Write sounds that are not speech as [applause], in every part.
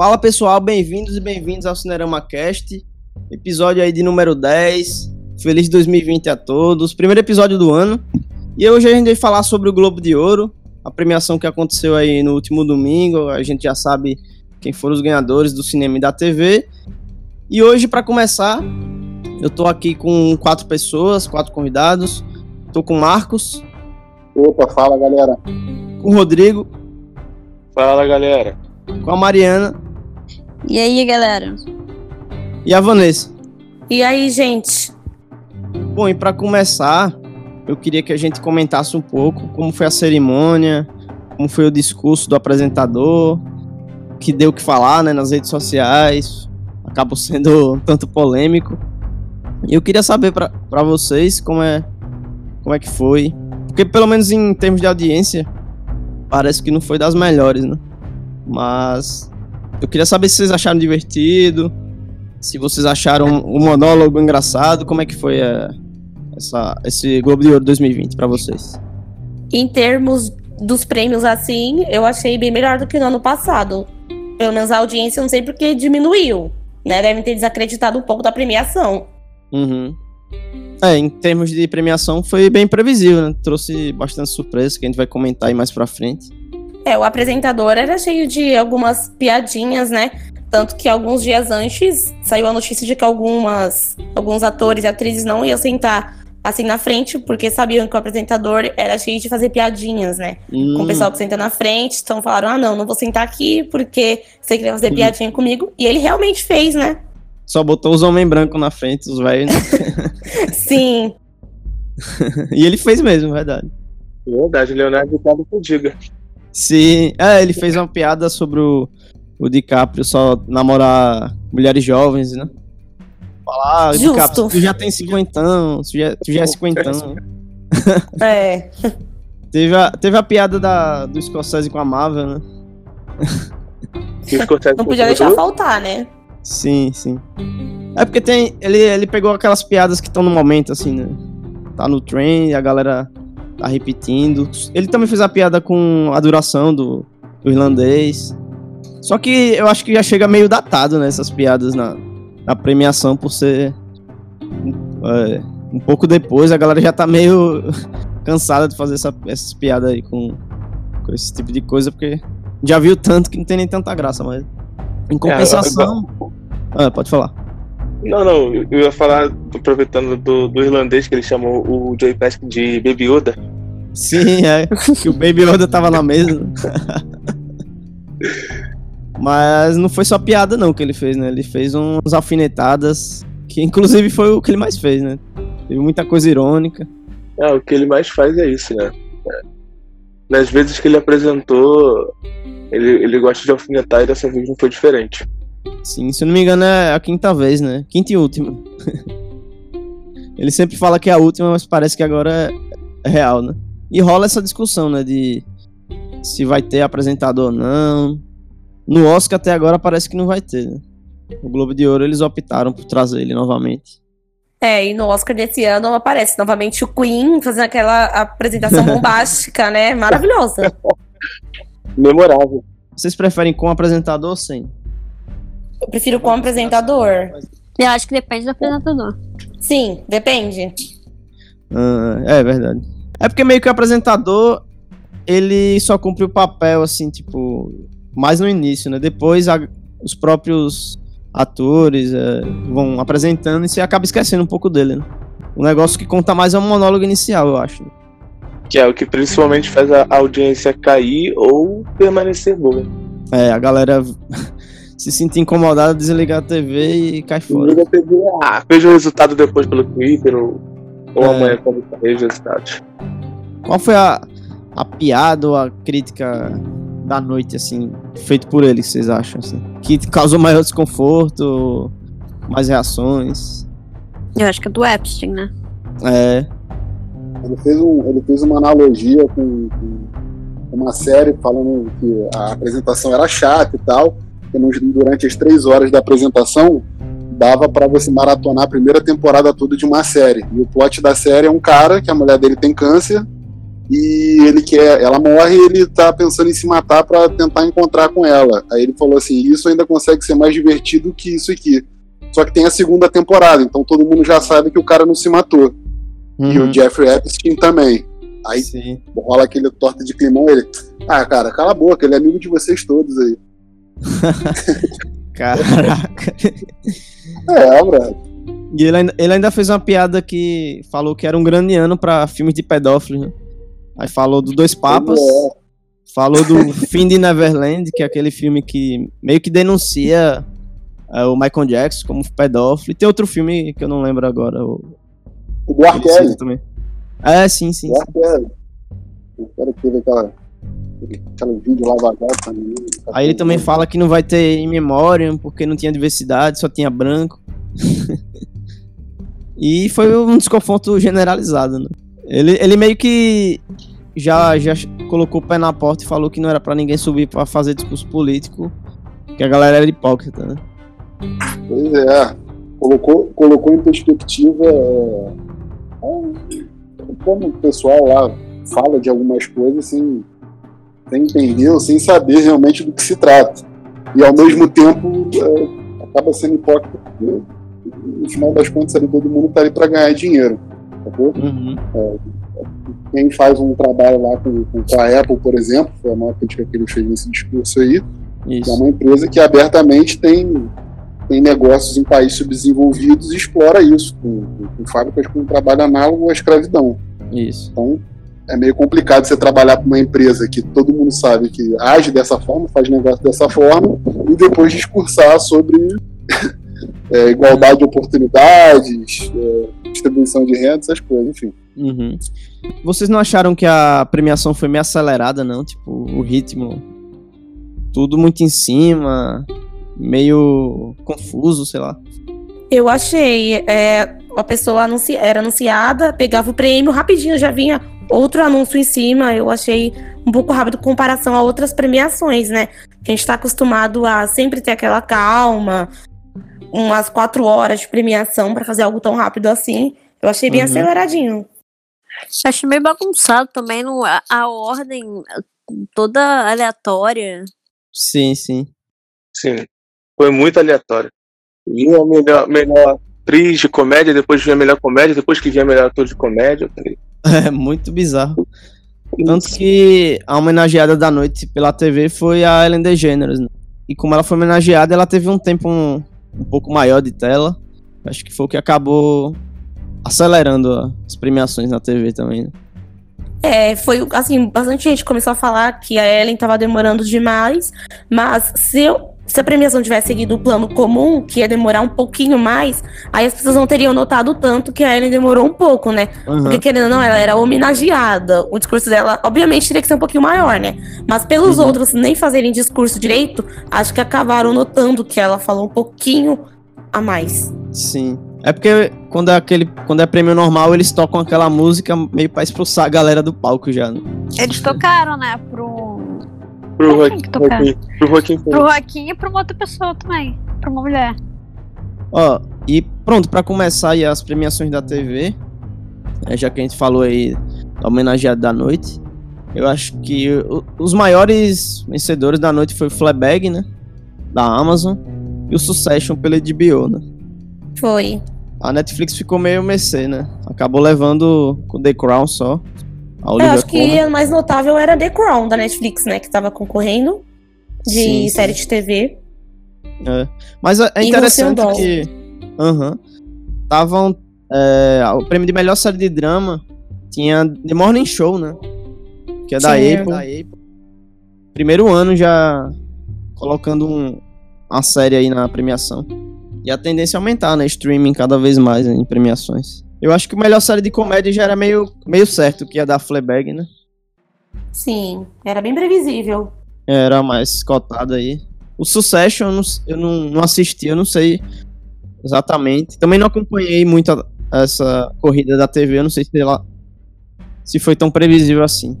Fala pessoal, bem-vindos e bem-vindos ao Cinerama Cast, episódio aí de número 10. Feliz 2020 a todos, primeiro episódio do ano. E hoje a gente vai falar sobre o Globo de Ouro, a premiação que aconteceu aí no último domingo. A gente já sabe quem foram os ganhadores do cinema e da TV. E hoje, para começar, eu tô aqui com quatro pessoas, quatro convidados. Tô com o Marcos. Opa, fala galera. Com o Rodrigo. Fala galera. Com a Mariana. E aí, galera? E a Vanessa. E aí, gente? Bom, e para começar, eu queria que a gente comentasse um pouco como foi a cerimônia, como foi o discurso do apresentador, que deu o que falar né, nas redes sociais, acabou [laughs] sendo tanto polêmico. E eu queria saber para vocês como é, como é que foi, porque pelo menos em termos de audiência, parece que não foi das melhores, né? Mas eu queria saber se vocês acharam divertido, se vocês acharam o monólogo engraçado, como é que foi a, essa, esse Globo de Ouro 2020 para vocês? Em termos dos prêmios assim, eu achei bem melhor do que no ano passado. Pelo menos a audiência, eu não sei porque diminuiu, né? Devem ter desacreditado um pouco da premiação. Uhum. É, em termos de premiação foi bem previsível, né? Trouxe bastante surpresa que a gente vai comentar aí mais pra frente. É, o apresentador era cheio de algumas piadinhas, né? Tanto que alguns dias antes saiu a notícia de que algumas, alguns atores e atrizes não iam sentar assim na frente, porque sabiam que o apresentador era cheio de fazer piadinhas, né? Hum. Com o pessoal que senta na frente. Então falaram: ah, não, não vou sentar aqui porque você queria fazer piadinha comigo. E ele realmente fez, né? Só botou os homens brancos na frente, os velhos. Né? [laughs] Sim. [laughs] e ele fez mesmo, verdade. Verdade, Leonardo DiCaprio que diga. Sim, é, ele fez uma piada sobre o, o DiCaprio só namorar mulheres jovens, né? Falar, ah, Justo. DiCaprio, tu já tem cinquentão, tu já, tu já é cinquentão. [laughs] É. [laughs] Teve a, teve a piada da, do Scorsese com a Marvel, né? Não podia deixar faltar, né? Sim, sim. É porque tem. Ele, ele pegou aquelas piadas que estão no momento, assim, né? Tá no trem e a galera tá repetindo. Ele também fez a piada com a duração do, do irlandês. Só que eu acho que já chega meio datado, né? Essas piadas na, na premiação, por ser. é, um pouco depois, a galera já tá meio [laughs] cansada de fazer essa, essas piadas aí com, com esse tipo de coisa, porque já viu tanto que não tem nem tanta graça, mas. Em compensação. Ah, pode falar. Não, não, eu ia falar, aproveitando do, do irlandês que ele chamou o Joey Pesci de Baby Yoda. Sim, é. Que o Baby Yoda tava na mesa. Mas não foi só piada não que ele fez, né? Ele fez uns alfinetadas, que inclusive foi o que ele mais fez, né? Teve muita coisa irônica. É, o que ele mais faz é isso, né? É. Nas vezes que ele apresentou, ele, ele gosta de alfinetar e dessa vez não foi diferente. Sim, se eu não me engano é a quinta vez, né? Quinta e última. [laughs] ele sempre fala que é a última, mas parece que agora é real, né? E rola essa discussão, né? De se vai ter apresentador ou não. No Oscar até agora parece que não vai ter, né? O Globo de Ouro eles optaram por trazer ele novamente. É, e no Oscar desse ano aparece novamente o Queen fazendo aquela apresentação [laughs] bombástica, né? Maravilhosa. Memorável. Vocês preferem com apresentador ou sem? Eu prefiro com apresentador. Eu acho que depende do apresentador. Sim, depende. Ah, é verdade. É porque meio que o apresentador ele só cumpre o papel, assim, tipo, mais no início, né? Depois a- os próprios atores é, vão apresentando e você acaba esquecendo um pouco dele, né? O negócio que conta mais é o monólogo inicial, eu acho. Que é o que principalmente faz a audiência cair ou permanecer boa. É, a galera se sente incomodada, desligar a TV e cai fora. A TV, Ah, veja o resultado depois pelo Twitter ou, ou É. amanhã quando sair os resultados. Qual foi a, a piada ou a crítica da noite, assim, feito por ele, que vocês acham, assim? Que causou maior desconforto, mais reações? Eu acho que é do Epstein, né? É, Ele fez, um, ele fez uma analogia com, com uma série falando que a apresentação era chata e tal. Que nos- durante as três horas da apresentação dava para você maratonar a primeira temporada toda de uma série. E o plot da série é um cara que a mulher dele tem câncer e ele quer, ela morre e ele tá pensando em se matar para tentar encontrar com ela. Aí ele falou assim: "Isso ainda consegue ser mais divertido que isso aqui". Só que tem a segunda temporada, então todo mundo já sabe que o cara não se matou. E o Uhum. Jeffrey Epstein também. Aí Sim. rola aquele torta de climão, ele. Ah, cara, cala a boca, ele é amigo de vocês todos aí. [laughs] Caraca. É, brother. E ele ainda, ele ainda fez uma piada que falou que era um grande ano pra filmes de pedófilos, né? Aí falou do Dois Papas, É, falou do Fim de Neverland, que é aquele filme que meio que denuncia é, o Michael Jackson como pedófilo. E tem outro filme que eu não lembro agora. O, o do ele também. É, sim, sim. O R. Kelly. O cara que teve aquela. Aquele vídeo Lava Jato também. Aí ele também fala que não vai ter in memoriam porque não tinha diversidade, só tinha branco. [laughs] e foi um desconforto generalizado, né? Ele, ele meio que já, já colocou o pé na porta e falou que não era pra ninguém subir pra fazer discurso político, que a galera era hipócrita, né? Pois é. Colocou, colocou em perspectiva é, é, como o pessoal lá fala de algumas coisas sem, sem entender ou sem saber realmente do que se trata. E ao mesmo tempo é, acaba sendo hipócrita porque no final das contas ali, todo mundo tá ali para ganhar dinheiro. Sacou? Uhum. Quem faz um trabalho lá com, com, a Apple, por exemplo, foi a maior crítica que ele fez nesse discurso aí, é Isso. uma empresa que abertamente tem, tem negócios em países subdesenvolvidos e explora isso, com, com, com fábricas com trabalho análogo à escravidão. Isso. Então, é meio complicado você trabalhar para uma empresa que todo mundo sabe que age dessa forma, faz negócio dessa forma, e depois discursar sobre [laughs] é, igualdade de oportunidades, é, distribuição de renda, essas coisas, enfim. Uhum. Vocês não acharam que a premiação foi meio acelerada, não? Tipo, o ritmo. Tudo muito em cima, meio confuso, sei lá. Eu achei. É, a pessoa anunci era anunciada, pegava o prêmio, rapidinho já vinha outro anúncio em cima. Eu achei um pouco rápido em comparação a outras premiações, né? A gente tá acostumado a sempre ter aquela calma, umas quatro horas de premiação para fazer algo tão rápido assim. Eu achei bem Uhum. aceleradinho. Achei meio bagunçado também no, a, a ordem toda aleatória. Sim, sim. Sim. Foi muito aleatório. Vinha a melhor, melhor atriz de comédia, depois vinha a melhor comédia, depois que vinha a melhor ator de comédia. eu falei, [laughs] É muito bizarro. Tanto que a homenageada da noite pela TV foi a Ellen DeGeneres, né? E como ela foi homenageada, ela teve um tempo um, um pouco maior de tela. Acho que foi o que acabou acelerando as premiações na TV também, né? É, foi assim, bastante gente começou a falar que a Ellen tava demorando demais, mas se, eu- se a premiação tivesse seguido o plano comum, que ia demorar um pouquinho mais, aí as pessoas não teriam notado tanto que a Ellen demorou um pouco, né? Aham. Porque querendo ou não, ela era homenageada. O discurso dela, obviamente, teria que ser um pouquinho maior, né? Mas pelos Uhum. outros nem fazerem discurso direito, acho que acabaram notando que ela falou um pouquinho a mais. Sim. É porque quando é, aquele, quando é prêmio normal, eles tocam aquela música meio pra expulsar a galera do palco já, né? Eles tocaram, né, pro, Pro Joaquim, que tocar? Joaquim- pro Joaquim pro Joaquim e pra uma outra pessoa também. Pra uma mulher. Ó, e pronto, pra começar aí as premiações da TV, é, já que a gente falou aí da homenageada da noite, eu acho que o- os maiores vencedores da noite foi o Fleabag, né? Da Amazon, e o Succession pela HBO, né? Foi. A Netflix ficou meio mercê, né? Acabou levando com The Crown só. Eu acho que a mais notável era The Crown da Netflix, né? Que tava concorrendo de Sim, sim. série de TV. É. Mas é, é interessante que. Aham. Estavam. é, o prêmio de melhor série de drama tinha The Morning Show, né? Que é da Tinha. Apple. da Apple. Primeiro ano já colocando um- uma série aí na premiação. E a tendência é aumentar, né? Streaming cada vez mais né, em premiações. Eu acho que o melhor série de comédia já era meio, meio certo, que ia dar Fleabag, né? Sim, era bem previsível. Era mais cotado aí. O Succession eu não, eu não, não assisti, eu não sei exatamente. Também não acompanhei muito a- essa corrida da TV, eu não sei se ela se foi tão previsível assim.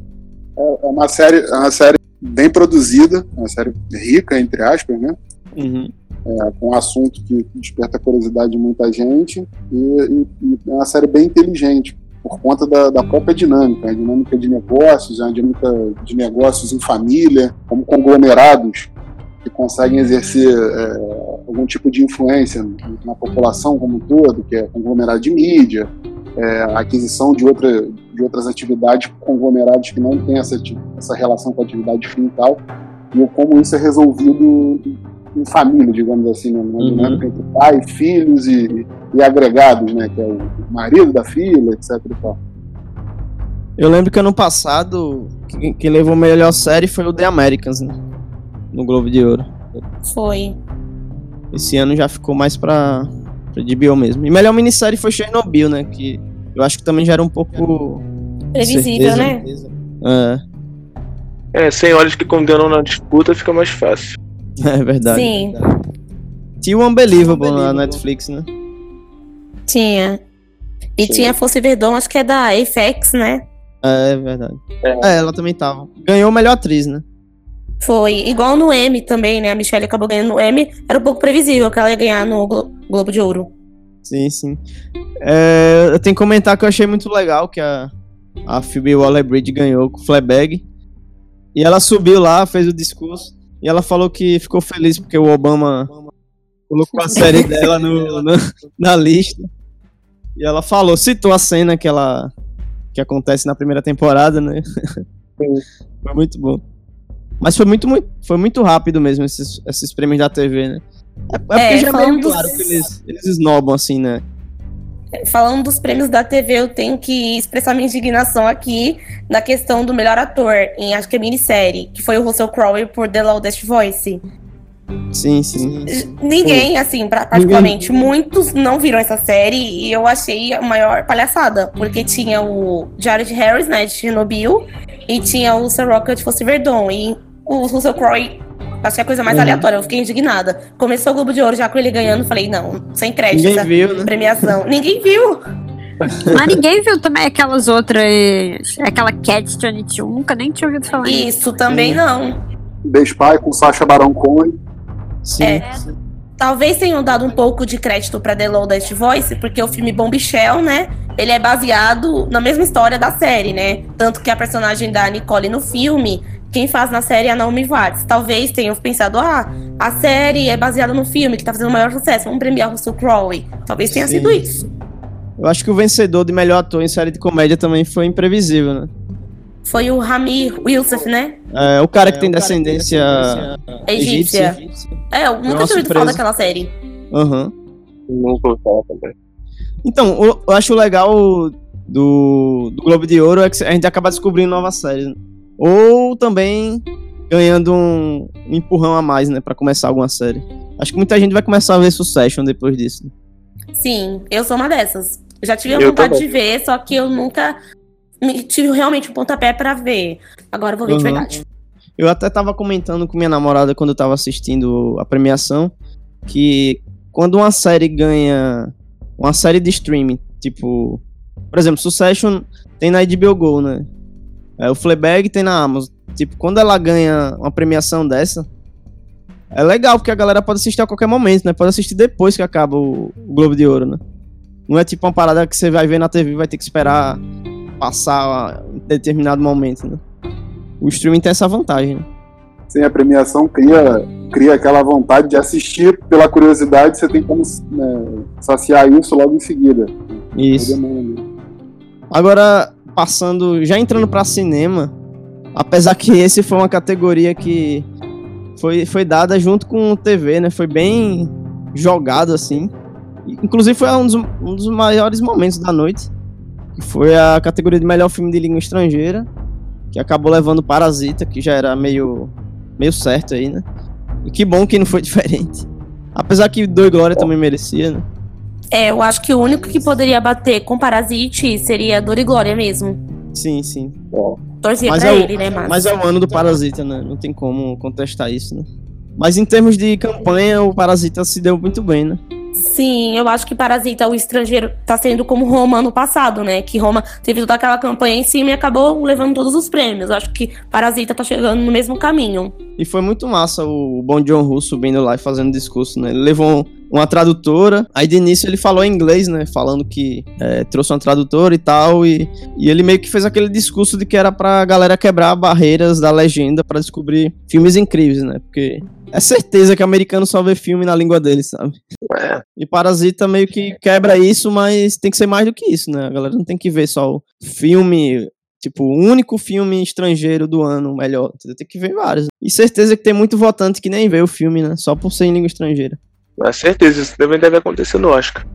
É uma série, é uma série bem produzida, uma série rica, entre aspas, né? Uhum. É, com um assunto que desperta a curiosidade de muita gente e, e- e é uma série bem inteligente, por conta da, da, própria dinâmica, a dinâmica de negócios, a dinâmica de negócios em família, como conglomerados que conseguem exercer é, algum tipo de influência na população como um todo, que é conglomerado de mídia, é, aquisição de, outra, de outras atividades conglomerados que não têm essa, essa relação com a atividade fim e tal, e como isso é resolvido em família, digamos assim, né? uma uhum. dinâmica entre pai, filhos e, e, agregados, né? Que é o marido da filha, etc. E tal. Eu lembro que ano passado, quem, quem levou a melhor série foi o The Americans, né? No Globo de Ouro. Foi. Esse ano já ficou mais pra, pra DBO mesmo. E melhor minissérie foi Chernobyl, né? Que eu acho que também já era um pouco. Previsível, né? É. É, sem olhos que condenam na disputa fica mais fácil. [laughs] É verdade. Sim. Tinha o Unbelievable na Netflix, né? Tinha. E Sim. tinha a Fosse Verdon, acho que é da FX, né? É, é verdade. É. é. ela também tava. Ganhou melhor atriz, né? Foi. Igual no M também, né? A Michelle acabou ganhando no M. Era um pouco previsível que ela ia ganhar no Glo Globo de Ouro. Sim, sim. É, eu tenho que comentar que eu achei muito legal que a, a Phoebe Waller-Bridge ganhou com o Fleabag. E ela subiu lá, fez o discurso. E ela falou que ficou feliz porque o Obama colocou a [laughs] série dela no, no, na lista. E ela falou, citou a cena que ela que acontece na primeira temporada, né? foi muito bom. Mas foi muito, muito, foi muito rápido mesmo esses, esses prêmios da TV, né? É, é porque é, já é meio claro que eles, eles esnobam, assim, né? Falando dos prêmios da TV, eu tenho que expressar minha indignação aqui na questão do melhor ator em acho que é minissérie, que foi o Russell Crowe por The Loudest Voice. Sim, sim. Ninguém, assim, particularmente, Ninguém. muitos não viram essa série e eu achei a maior palhaçada, porque tinha o Jared Harris, né, de Chernobyl, e tinha o Sir Rocket Fosse Verdon, e o Russell Crowe Achei a coisa mais uhum. aleatória, eu fiquei indignada. Começou o Globo de Ouro já com ele ganhando, falei, não, sem crédito ninguém viu, né? premiação. ninguém viu. [laughs] Mas ninguém viu também aquelas outras. Aquela Cat 22, nunca nem tinha ouvido falar. Isso, também não. The Spy com Sacha Baron Cohen. Sim. É. Talvez tenham dado um pouco de crédito pra The Loudest Voice, porque o filme Bombshell, né? Ele é baseado na mesma história da série, né? Tanto que a personagem da Nicole no filme quem faz na série é a Naomi Watts. Talvez tenham pensado, ah, a série é baseada no filme que tá fazendo o maior sucesso, vamos premiar o Russell Crowe. Talvez tenha Sim. sido isso. Eu acho que o vencedor de melhor ator em série de comédia também foi imprevisível, né? Foi o Rami Wilsef, né? É, o cara que é, tem descendência, egípcia. egípcia. É, eu nunca tinha ouvido falar daquela série. Aham. Uhum. Nunca ouvi falar também. Então, eu acho legal do, do Globo de Ouro é que a gente acaba descobrindo novas séries. Né? Ou também ganhando um, empurrão a mais, né, para começar alguma série. Acho que muita gente vai começar a ver Succession depois disso. Sim, eu sou uma dessas. Já tive a eu vontade também. de ver, só que eu nunca tive realmente um pontapé para ver. Agora eu vou ver uhum. de verdade. Eu até tava comentando com minha namorada quando eu tava assistindo a premiação que quando uma série ganha uma série de streaming, tipo, por exemplo, Succession tem na HBO Go, né? É, o Fleabag tem na Amazon. Tipo, quando ela ganha uma premiação dessa, é legal, porque a galera pode assistir a qualquer momento, né? Pode assistir depois que acaba o, o Globo de Ouro, né? Não é tipo uma parada que você vai ver na TV e vai ter que esperar passar em determinado momento, né? O streaming tem essa vantagem, né? Sim, a premiação cria, cria aquela vontade de assistir pela curiosidade, você tem como né, saciar isso logo em seguida. Isso. Agora, passando, já entrando para cinema, apesar que esse foi uma categoria que foi, foi dada junto com TV, né? Foi bem jogado assim. Inclusive foi um dos, um dos maiores momentos da noite, que foi a categoria de melhor filme de língua estrangeira, que acabou levando Parasita, que já era meio meio certo aí, né? E que bom que não foi [laughs] diferente. Apesar que Doi Glória também merecia, né? É, eu acho que o único que poderia bater com Parasite seria Dor e Glória mesmo. Sim, sim. Torcia mas pra é o, ele, né, mas... mas é o ano do Parasita, né? Não tem como contestar isso, né? Mas em termos de campanha, o Parasita se deu muito bem, né? Sim, eu acho que Parasita, o estrangeiro, tá sendo como Roma ano passado, né? Que Roma teve toda aquela campanha em cima e acabou levando todos os prêmios. Eu acho que Parasita tá chegando no mesmo caminho. E foi muito massa o Bom John Russo subindo lá e fazendo discurso, né? Ele levou uma tradutora. Aí de início ele falou em inglês, né? Falando que é, trouxe uma tradutora e tal. E, e ele meio que fez aquele discurso de que era pra galera quebrar barreiras da legenda pra descobrir filmes incríveis, né? Porque é certeza que americano só vê filme na língua dele, sabe? É, E Parasita meio que quebra isso, mas tem que ser mais do que isso, né? A galera não tem que ver só o filme, tipo, o único filme estrangeiro do ano melhor. Tem que ver vários. E certeza que tem muito votante que nem vê o filme, né? Só por ser em língua estrangeira. Com certeza, isso também deve acontecer no Oscar.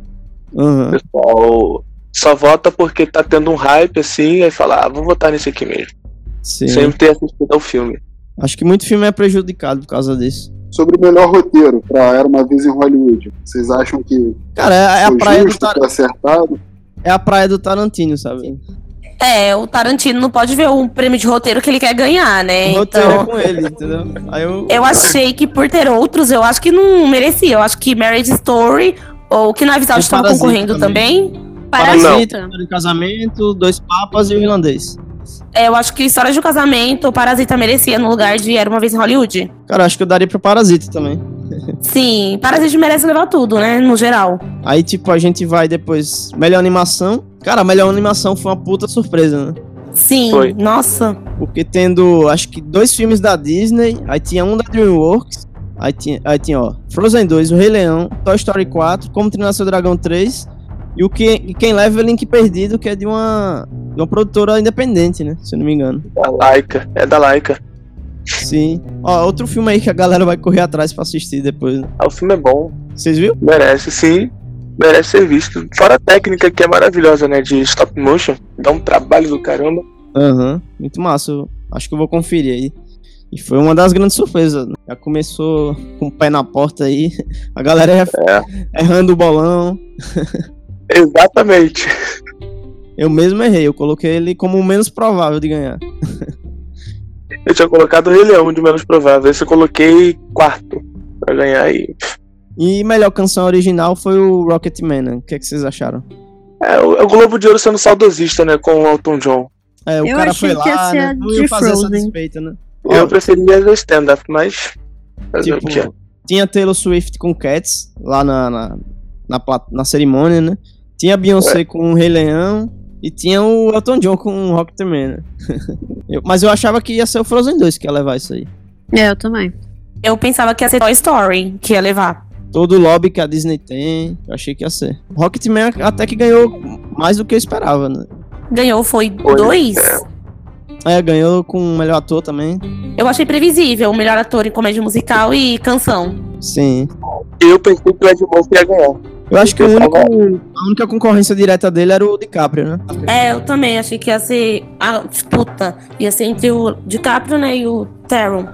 O Aham. pessoal só vota porque tá tendo um hype assim, aí fala, ah, vou votar nesse aqui mesmo. Sim. Sem ter assistido ao filme. Acho que muito filme é prejudicado por causa disso. Sobre o melhor roteiro pra Era Uma Vez em Hollywood. Vocês acham que Cara, é, é a praia do justo, Tar- foi acertado? é a praia do Tarantino, sabe? É, o Tarantino não pode ver um prêmio de roteiro que ele quer ganhar, né? O roteiro é Então, com ele, entendeu? Aí eu. eu achei que por ter outros, eu acho que não merecia. Eu acho que Marriage Story, ou que na E estava Parasita concorrendo também. também. Parasita, História de casamento, dois papas e o irlandês. É, eu acho que História de um Casamento, Parasita merecia no lugar de Era Uma Vez em Hollywood. Cara, acho que eu daria pro Parasita também. Sim, Parasita merece levar tudo, né? No geral. Aí, tipo, a gente vai depois. Melhor animação. Cara, a melhor animação foi uma puta surpresa, né? Sim, Foi. nossa. Porque tendo, acho que dois filmes da Disney, aí tinha um da DreamWorks, aí tinha, aí tinha ó, Frozen 2, O Rei Leão, Toy Story 4, Como Treinar Seu Dragão 3, e o que e quem leva é Link Perdido, que é de uma, de uma produtora independente, né? Se eu não me engano. Da Laika, é da Laika. Sim. Ó, outro filme aí que a galera vai correr atrás pra assistir depois, né? Ah, o filme é bom, Vocês viram? merece sim, merece ser visto. Fora a técnica que é maravilhosa, né, de stop motion, dá um trabalho do caramba. Aham, muito massa. Eu acho que eu vou conferir aí. E foi uma das grandes surpresas. né? Já começou com o pé na porta aí. [laughs] A galera É. errando o bolão. [laughs] Exatamente. Eu mesmo errei. Eu coloquei ele como o menos provável de ganhar. Eu tinha colocado o Rei Leão de menos provável, esse eu coloquei quarto pra ganhar aí. E melhor canção original foi o Rocketman. né? O que, é que vocês acharam? É, o, é o Globo de Ouro sendo saudosista, né, com o Elton John. É, o Eu cara achei foi que ia lá, ser né? a Não ia fazer essa Frozen. despeita, né? Eu preferia o stand-up, mas. Tipo, o quê? tinha Taylor Swift com Cats lá na, na, na, na cerimônia, né? Tinha Beyoncé com o Rei Leão e tinha o Elton John com o Rocketman, né? [laughs] Eu- mas eu achava que ia ser o Frozen 2 que ia levar isso aí. É, eu também. Eu pensava que ia ser Toy Story que ia levar. Todo o lobby que a Disney tem, eu achei que ia ser. Rocketman até que ganhou mais do que eu esperava, né? Ganhou, foi Foi, dois. É, ganhou com o melhor ator também. Eu achei previsível, o melhor ator em comédia musical e canção. Sim. Eu pensei que o Ed Murphy ia ganhar. Eu acho que o único, a única concorrência direta dele era o DiCaprio, né? É, eu também achei que ia ser a disputa. Ia ser entre o DiCaprio, né, e o Taron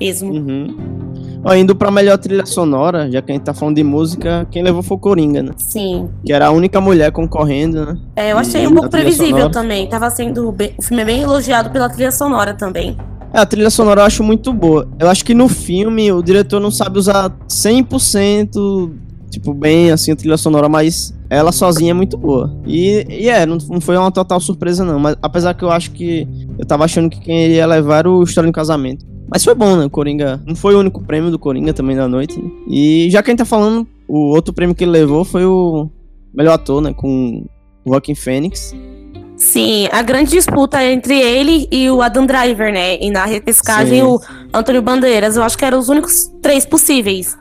mesmo. Uhum. Ó, indo pra melhor trilha sonora, já que a gente tá falando de música, quem levou foi o Coringa, né? Sim. Que era a única mulher concorrendo, né? É, eu achei E um pouco previsível sonora? também. Tava sendo bem, o filme é bem elogiado pela trilha sonora também. É, a trilha sonora eu acho muito boa. Eu acho que no filme o diretor não sabe usar 100%, tipo, bem assim, a trilha sonora, mas ela sozinha é muito boa. E, e é, não, não foi uma total surpresa não, mas apesar que eu acho que eu tava achando que quem iria levar era o História do Casamento. Mas foi bom, né? O Coringa não foi o único prêmio do Coringa também da noite. né? E já que a gente tá falando, o outro prêmio que ele levou foi o melhor ator, né? Com o Joaquin Phoenix. Sim, a grande disputa entre ele e o Adam Driver, né? E na repescagem Sim. o Antônio Bandeiras. Eu acho que eram os únicos três possíveis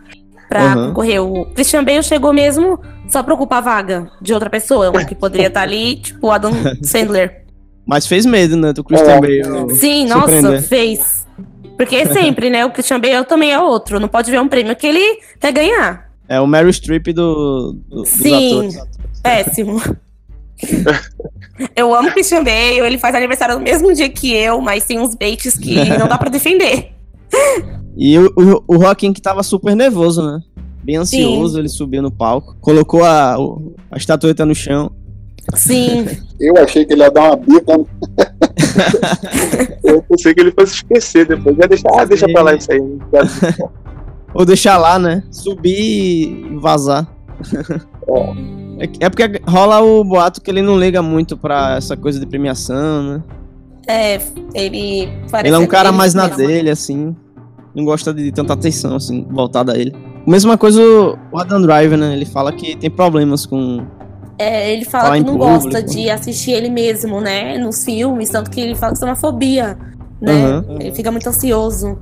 pra Uhum. concorrer. O Christian Bale chegou mesmo só pra ocupar a vaga de outra pessoa, um que poderia estar ali, tipo o Adam [laughs] Sandler. Mas fez medo, né? Do Christian É. Bale. Sim, nossa, fez. Porque sempre, né? O Christian Bale também é outro. Não pode ver um prêmio que ele quer ganhar. É o Meryl Streep do, do, dos Sim. atores. Péssimo. Eu amo o Christian Bale, ele faz aniversário no mesmo dia que eu, mas tem uns baits que não dá pra defender. E o, o, o Joaquim que tava super nervoso, né? Bem ansioso, ele subiu no palco, colocou a, a estatueta no chão. Sim, Eu achei que ele ia dar uma bica. [laughs] Eu pensei que ele fosse esquecer depois. Já deixa, ah, deixa pra lá isso aí. Ou deixar lá, né? Subir e vazar. É, é porque rola o boato que ele não liga muito pra essa coisa de premiação, né? é, ele parece Ele é um cara mais na dele, assim. Não gosta de tanta atenção, assim, voltada a ele. Mesma coisa o o Adam Driver, né? Ele fala que tem problemas com. É, ele fala Falar que não público. gosta de assistir ele mesmo, né? Nos filmes, tanto que ele fala que isso é uma fobia, né? Aham. Ele fica muito ansioso.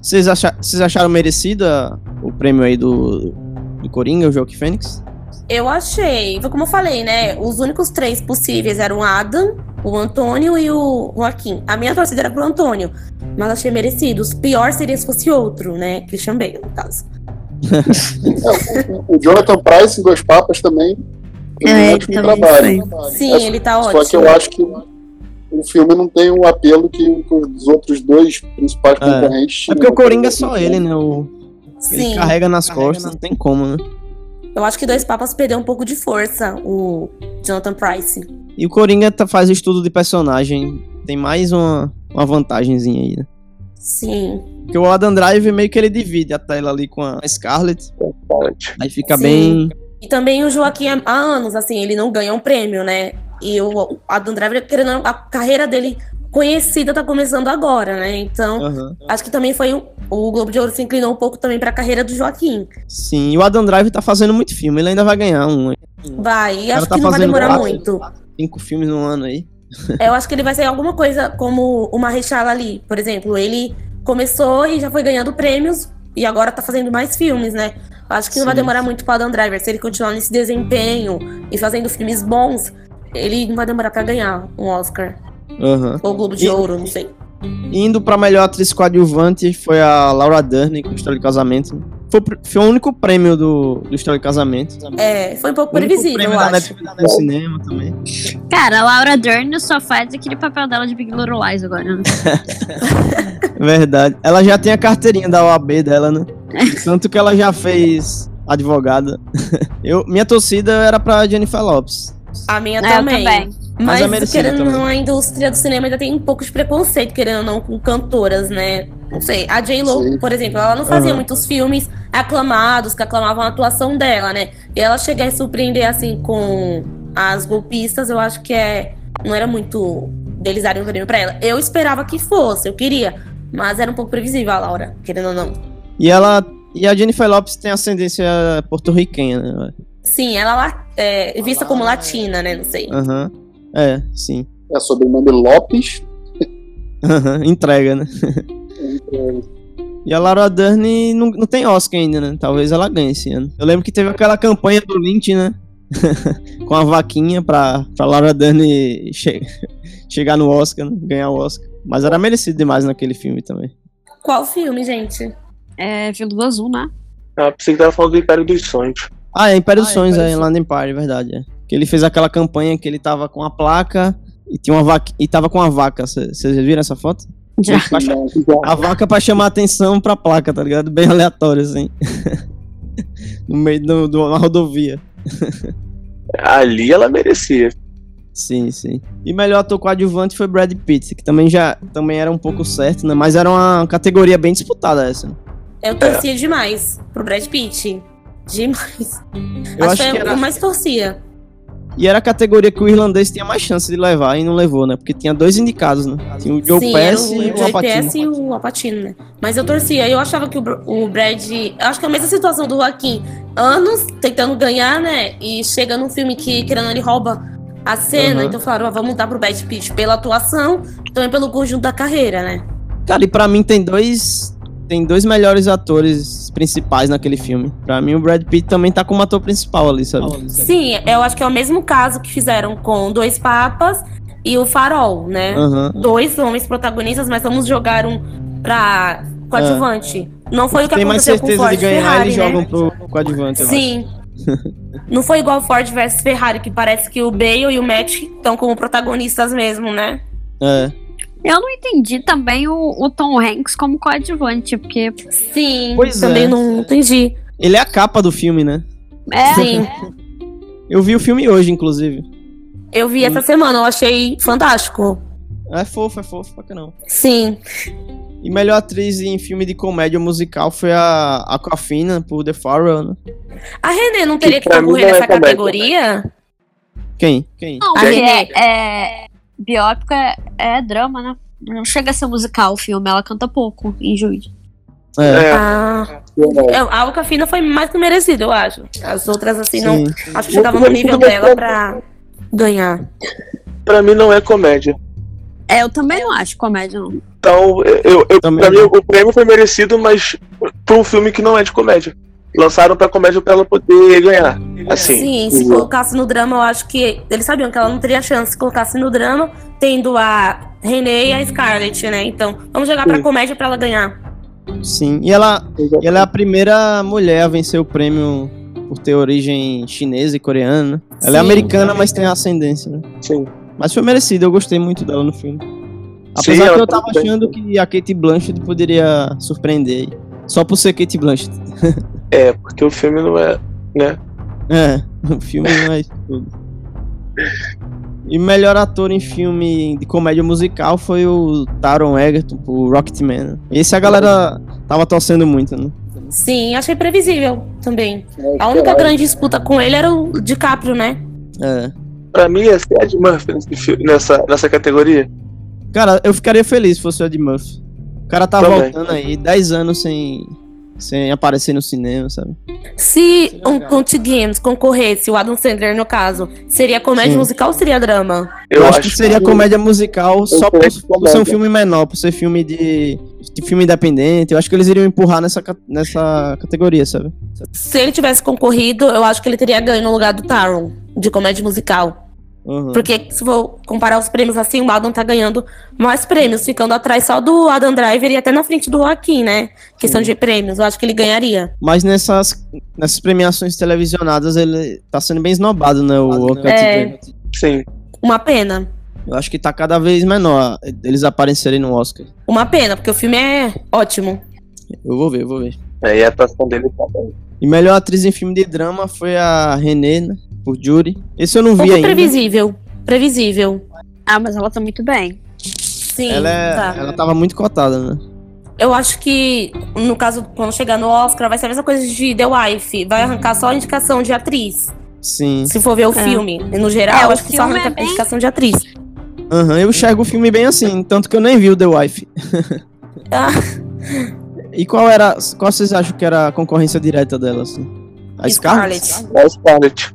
Vocês, acha... Vocês acharam merecido a- o prêmio aí do, do Coringa, o Joaquim Fênix? Eu achei, foi como eu falei, né? Os únicos três possíveis eram o Adam, o Antônio e o Joaquim. A minha torcida era pro Antônio, mas achei merecido. O pior seria se fosse outro, né? Christian Bale, no caso. É, [laughs] o, Jonathan Price em Dois Papas também É, um ele ótimo também trabalho. Sim, É, ele tá Só que ótimo. eu acho que o filme não tem o apelo que, que os outros dois principais É. concorrentes É porque o Coringa é só ele, né? O... Ele Sim, carrega nas costas, não tem como, né? eu acho que Dois Papas perdeu um pouco de força, o Jonathan Price. E o Coringa tá- faz estudo de personagem. Tem mais uma, uma vantagemzinha aí, né? Sim. Porque o Adam Drive meio que ele divide a tela ali com a Scarlett. Aí fica Sim. bem. E também o Joaquim, há anos, assim, ele não ganha um prêmio, né? E o Adam Driver, querendo, a carreira dele conhecida tá começando agora, né? Então, Aham. acho que também foi um, o Globo de Ouro se inclinou um pouco também pra carreira do Joaquim. Sim, e o Adam Drive tá fazendo muito filme. Ele ainda vai ganhar um. Vai, e acho tá que não vai demorar quatro. muito. Cinco filmes no ano aí. Eu acho que ele vai ser alguma coisa como o Marechal ali, por exemplo. Ele começou e já foi ganhando prêmios e agora tá fazendo mais filmes, né? Acho que não vai Sim. demorar muito para Adam Driver. Se ele continuar nesse desempenho e fazendo filmes bons, ele não vai demorar pra ganhar um Oscar Aham. ou Globo de E- Ouro, não sei. Indo pra melhor atriz coadjuvante foi a Laura Dern com História de Casamento. Foi, o pr- foi o único prêmio do, do História de Casamento. É, foi um pouco previsível, prêmio eu da acho. Netflix no cinema também. Cara, a Laura Dern só faz aquele papel dela de Big Little Lies agora. né? [laughs] Verdade. Ela já tem a carteirinha da OAB dela, né? [laughs] Tanto que ela já fez advogada. [laughs] Eu, minha torcida era pra Jennifer Lopes. A minha É, eu também. Mas é Mas, merecido querendo ou também. não, a indústria do cinema ainda tem um pouco de preconceito, querendo ou não, com cantoras, né? Não sei. A J-Lo, Sim. por exemplo, ela não fazia Aham. muitos filmes aclamados, que aclamavam a atuação dela, né? E ela chegar e surpreender, assim, com as golpistas, eu acho que é... Não era muito deles darem um prêmio pra ela. Eu esperava que fosse, eu queria. Mas era um pouco previsível a Laura, querendo ou não. E ela. E a Jennifer Lopes tem ascendência porto-riquenha, né? Sim, ela la- é vista como latina, né? Não sei. Aham. É, sim. É sobrenome Lopes. Aham, Entrega, né? E a Laura Dern não, não tem Oscar ainda, né? Talvez ela ganhe esse ano. Eu lembro que teve aquela campanha do Lynch, né? [laughs] Com a vaquinha pra, pra Laura Dern che- chegar no Oscar, né? Ganhar o Oscar. Mas era merecido demais naquele filme também. Qual filme, gente? É Veludo Azul, né? Ah, pensei que tava falando do Império dos Sonhos. Ah, é Império dos Ah, Sonhos, Império é dos Land Empire, é verdade. É. Que ele fez aquela campanha que ele tava com a placa e tinha uma vaca e tava com a vaca. Vocês viram essa foto? Já. A vaca pra chamar atenção pra placa, tá ligado? Bem aleatório, assim. [laughs] no meio de uma rodovia. [laughs] Ali ela merecia. Sim, sim. E melhor ator coadjuvante foi Brad Pitt, que também já também era um pouco certo, né? Mas era uma categoria bem disputada essa. Eu torcia demais pro Brad Pitt. Demais. Eu acho que que foi o que era, eu mais torcia. E era a categoria que o irlandês tinha mais chance de levar e não levou, né? Porque tinha dois indicados, né? Tinha o Joe Sim, Pesci o e o Joe Apatino. E o Apatino, né? Mas eu torcia. Eu achava que o, o Brad... Eu acho que é a mesma situação do Joaquim. Anos tentando ganhar, né? E chega num filme que, querendo, ele rouba a cena. Uhum. Então falaram, ah, vamos dar pro Brad Pitt pela atuação também pelo conjunto da carreira, né? Cara, e pra mim tem dois. Tem dois melhores atores principais naquele filme. Pra mim, o Brad Pitt também tá como ator principal ali, sabe? Sim, eu acho que é o mesmo caso que fizeram com Dois Papas e o Farol, né? Aham. dois homens protagonistas, mas vamos jogar um pra coadjuvante. Não foi o que Tem mais aconteceu com certeza Ford de ganhar, Ferrari, eles né? jogam pro coadjuvante. Sim. [laughs] Não foi igual Ford versus Ferrari, que parece que o Bale e o Matt estão como protagonistas mesmo, né? É. Eu não entendi também o, o Tom Hanks como coadjuvante, porque. Sim, Pois também é. não entendi. Ele é a capa do filme, né? É, Sim, Eu vi o filme hoje, inclusive. eu vi essa semana, eu achei fantástico. É fofo, é fofo pra caramba. Sim, E melhor atriz em filme de comédia musical foi a Aquafina, por The Farewell, né? a Renê não teria que mim concorrer não é nessa comédia. categoria? Quem? Quem? não, A Renée. é, é, biópico é, é drama, né? Não chega a ser musical o filme, ela canta pouco em Jude. É, Ah, é, a Alcafina foi mais que merecido, eu acho. As outras, assim, não. sim. Acho que chegavam no nível dela pra ganhar. Pra mim não é comédia. É, eu também não acho comédia, não. Então, eu, eu, Também pra mim, não. o prêmio foi merecido, mas pra um filme que não é de comédia. Lançaram pra comédia pra ela poder ganhar. Assim. Sim, se colocasse no drama, eu acho que. Eles sabiam que ela não teria chance se colocasse no drama, tendo a Renee e a Scarlett, né? Então, vamos jogar pra Sim. comédia pra ela ganhar. Sim. E ela, e ela é a primeira mulher a vencer o prêmio por ter origem chinesa e coreana. né? Ela é Sim. americana, mas tem ascendência, né? Sim. Mas foi merecido, eu gostei muito dela no filme. Sim, Apesar ela que eu tá tava bem. achando que a Kate Blanchett poderia surpreender. Só por ser Kate Blanchett. [laughs] É, porque o filme não é. né? É, o filme não é isso tudo. E melhor ator em filme de comédia musical foi o Taron Egerton, por Rocketman. né? Esse a galera tava torcendo muito, né? Sim, achei previsível também. É, A única grande disputa com ele era o DiCaprio, né? É. Pra mim é Ed Murphy nessa, nessa categoria. Cara, eu ficaria feliz se fosse o Ed Murphy. O cara tá Também. voltando aí, 10 anos sem, sem aparecer no cinema, sabe? Se um Conte Games concorresse, o Adam Sandler no caso, seria comédia Sim. musical ou seria drama? Eu, acho, que seria comédia musical só por, por ser um filme menor, por ser filme de, de filme independente. Eu acho que eles iriam empurrar nessa, nessa categoria, sabe? Se ele tivesse concorrido, eu acho que ele teria ganho no lugar do Taron, de comédia musical. Uhum. Porque se for comparar os prêmios assim, o Adam tá ganhando mais prêmios, ficando atrás só do Adam Driver e até na frente do Joaquim, né? Questão de prêmios, eu acho que ele ganharia. Mas nessas, nessas premiações televisionadas ele tá sendo bem esnobado, né? O Walker É. TV. Sim. Uma pena. Eu acho que tá cada vez menor eles aparecerem no Oscar. Uma pena, porque o filme é ótimo. Eu vou ver, eu vou ver. É, e a atuação dele tá bem. E melhor atriz em filme de drama foi a Renée, né? Por Jury. Esse eu não Um vi pouco ainda. previsível. Previsível. Ah, mas ela tá muito bem. Sim, Ela, é, tá. ela tava muito cotada, né? Eu acho que, no caso, quando chegar no Oscar, vai ser a mesma coisa de The Wife. Vai arrancar só a indicação de atriz. Sim. Se for ver o É. filme. E no geral, É, acho que só filme arranca é bem- a indicação de atriz. Aham, eu enxergo o filme bem assim, tanto que eu nem vi o The Wife. [laughs] Ah, [laughs] E qual era. Qual vocês acham que era a concorrência direta dela, assim? A Scarlett? Scarlett. É a Scarlett.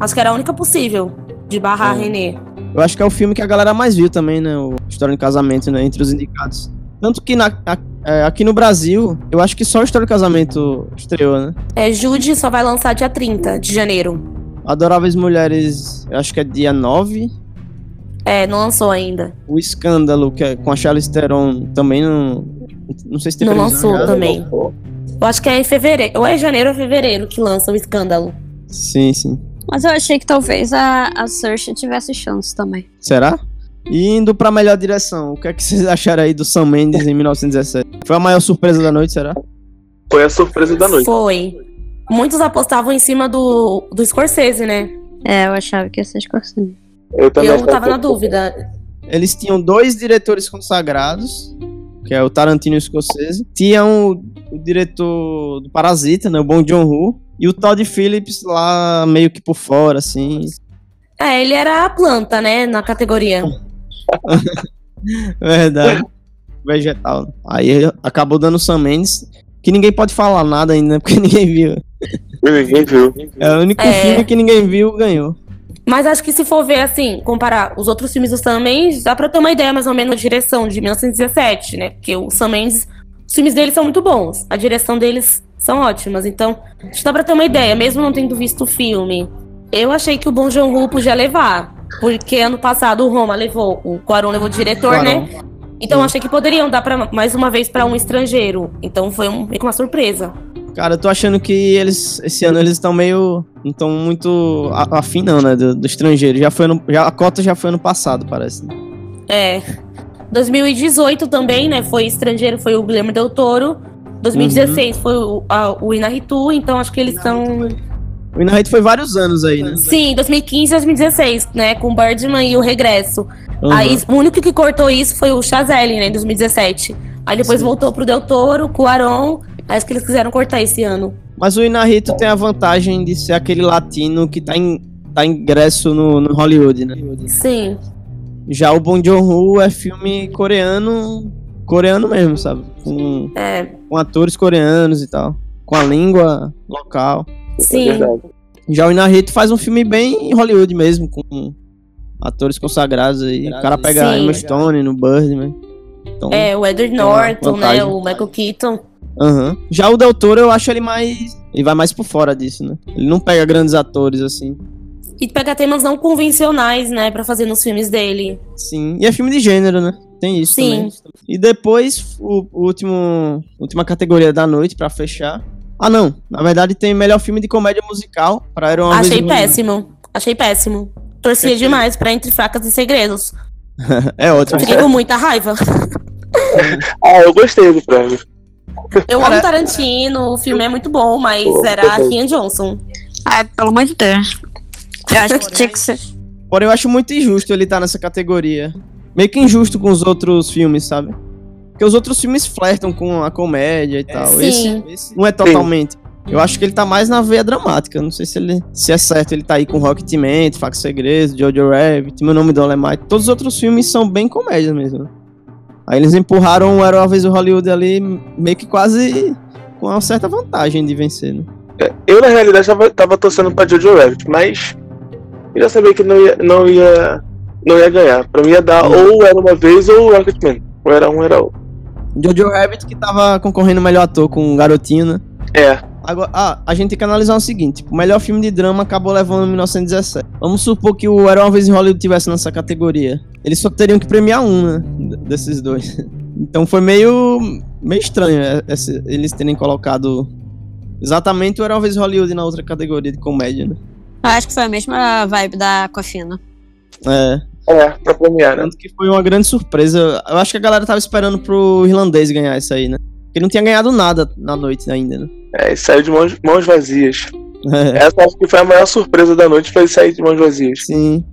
Acho que era a única possível de barrar É. Renê. Eu acho que é o filme que a galera mais viu também, né? O História de Casamento, né? Entre os indicados. Tanto que na- a- é, aqui no Brasil, eu acho que só o História de Casamento estreou, né? É, Jude só vai lançar dia 30 de janeiro. Adoráveis Mulheres, eu acho que é dia 9. É, não lançou ainda. O Escândalo, que é com a Charlize Theron, também não. Não sei se tem Não lançou já. também. Eu acho que é em fevereiro. Ou é janeiro ou fevereiro que lança o escândalo. Sim, sim. Mas eu achei que talvez a, a Saoirse tivesse chance também. Será? E indo pra melhor direção, o que é que vocês acharam aí do Sam Mendes em 1917? Foi a maior surpresa da noite, será? Foi a surpresa da noite. Foi. Muitos apostavam em cima do, do Scorsese, né? É, eu achava que ia ser Scorsese. Eu também Eu tava que- na dúvida. Eles tinham dois diretores consagrados, que é o Tarantino e o Scorsese. Tinham o, o diretor do Parasita, né, o Bong Joon-ho, e o Todd Phillips lá meio que por fora, assim. É, ele era a planta, né? Na categoria. [laughs] Verdade. Vegetal. Aí acabou dando o Sam Mendes, que ninguém pode falar nada ainda, né, porque [laughs] ninguém viu. Ninguém viu. É o único É. filme que ninguém viu, ganhou. Mas acho que se for ver assim, comparar os outros filmes do Sam Mendes, dá pra ter uma ideia mais ou menos da direção de 1917, né? Porque o Sam Mendes, os filmes dele são muito bons, a direção deles são ótimas. Então, dá pra ter uma ideia, mesmo não tendo visto o filme. Eu achei que o Bong Joon-ho podia levar, porque ano passado o Roma levou, o Quaron levou o diretor, Quaron. né? Então Sim. achei que poderiam dar para mais uma vez pra um estrangeiro. Então foi um, meio que uma surpresa. Cara, eu tô achando que eles, esse ano, eles estão meio. Não estão muito afim, não, né? Do, do estrangeiro. Já foi ano, já, a cota já foi ano passado, parece. né? É. 2018 também, né? Foi estrangeiro, foi o Guilherme Del Toro. 2016 foi o, a, o Inaritu, então acho que eles são. O Inarrito foi vários anos aí, né? Sim, 2015 e 2016, né? Com o Birdman e o Regresso. Uhum. Aí o único que cortou isso foi o Chazelle, né? Em 2017. Aí depois Sim. voltou pro Del Toro, com o Aron. Acho que eles quiseram cortar esse ano. Mas o Inarrito tem a vantagem de ser aquele latino que tá em, tá ingresso no, no Hollywood, né? Sim. Já o Bong Joon-ho é filme coreano coreano mesmo, sabe? Com, É, com atores coreanos e tal. Com a língua local. É sim. verdade. Já o Inarito faz um filme bem Hollywood mesmo, com atores consagrados aí. O cara pega a Sim. Emma Stone no Birdman. Então, É, o Edward Norton, né? O Michael Keaton. aham. Já o Del Toro eu acho ele mais. Ele vai mais por fora disso, né? Ele não pega grandes atores assim. E pega temas não convencionais, né, pra fazer nos filmes dele. Sim. E é filme de gênero, né? Tem isso Sim. também. E depois, o, o último. Última categoria da noite, pra fechar. Ah, não. Na verdade, tem melhor filme de comédia musical. Pra Era uma Achei péssimo. Achei péssimo. Torcia demais pra Entre Facas e Segredos. [laughs] É ótimo. Fiquei com muita raiva. Ah, eu gostei do prêmio. Eu Cara, amo Tarantino, o filme é muito bom, mas Pô, era. Rian Johnson. Ai, pelo amor de Deus. Eu acho que tinha que ser. Porém, eu acho muito injusto ele estar nessa categoria. Meio que injusto com os outros filmes, sabe? Porque os outros filmes flertam com a comédia e tal. sim. Esse, esse não é totalmente. Eu acho que ele tá mais na veia dramática. Não sei se ele se é certo ele tá aí com Rocketman, Faca Segredos, Jojo Rabbit, Meu Nome do Dolemite. Todos os outros filmes são bem comédia mesmo. Aí eles empurraram o Era uma vez o Hollywood ali meio que quase com uma certa vantagem de vencer, né? Eu, na realidade, tava, tava torcendo pra Jojo Rabbit, mas eu já sabia que não ia, não ia, não ia ganhar. Pra mim ia dar ou era uma vez ou Rocketman. Ou era um, era outro. Jojo Rabbit que tava concorrendo o melhor ator com o Garotinho, né? É, Agora, ah, a gente tem que analisar o seguinte: tipo, o melhor filme de drama acabou levando em 1917. Vamos supor que o Era uma vez em Hollywood tivesse nessa categoria. Eles só teriam que premiar um, né? d- Desses dois. [laughs] Então foi meio, meio estranho é, esse- eles terem colocado exatamente o Era uma vez em Hollywood na outra categoria de comédia, né? Eu acho que foi a mesma vibe da Cofina. É, é, pra premiar, né? tanto que foi uma grande surpresa. Eu acho que a galera tava esperando pro irlandês ganhar isso aí, né? Porque ele não tinha ganhado nada na noite ainda, né? É, e saiu de mãos, mãos vazias. É, [laughs] Essa acho que foi a maior surpresa da noite, foi sair de mãos vazias. sim.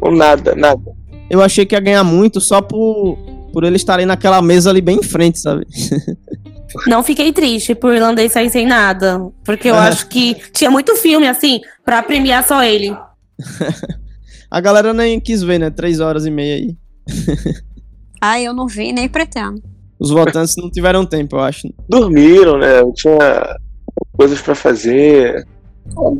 Com nada, nada. eu achei que ia ganhar muito só por, por eles estarem naquela mesa ali bem em frente, sabe? [laughs] Não fiquei triste por irlandês sair sem nada. Porque eu É. acho que tinha muito filme, assim, pra premiar só ele. [laughs] A galera nem quis ver, né? Três horas e meia aí. Ai, eu não vi nem pretendo. Os votantes não tiveram tempo, eu acho. Dormiram, né? Tinha coisas pra fazer.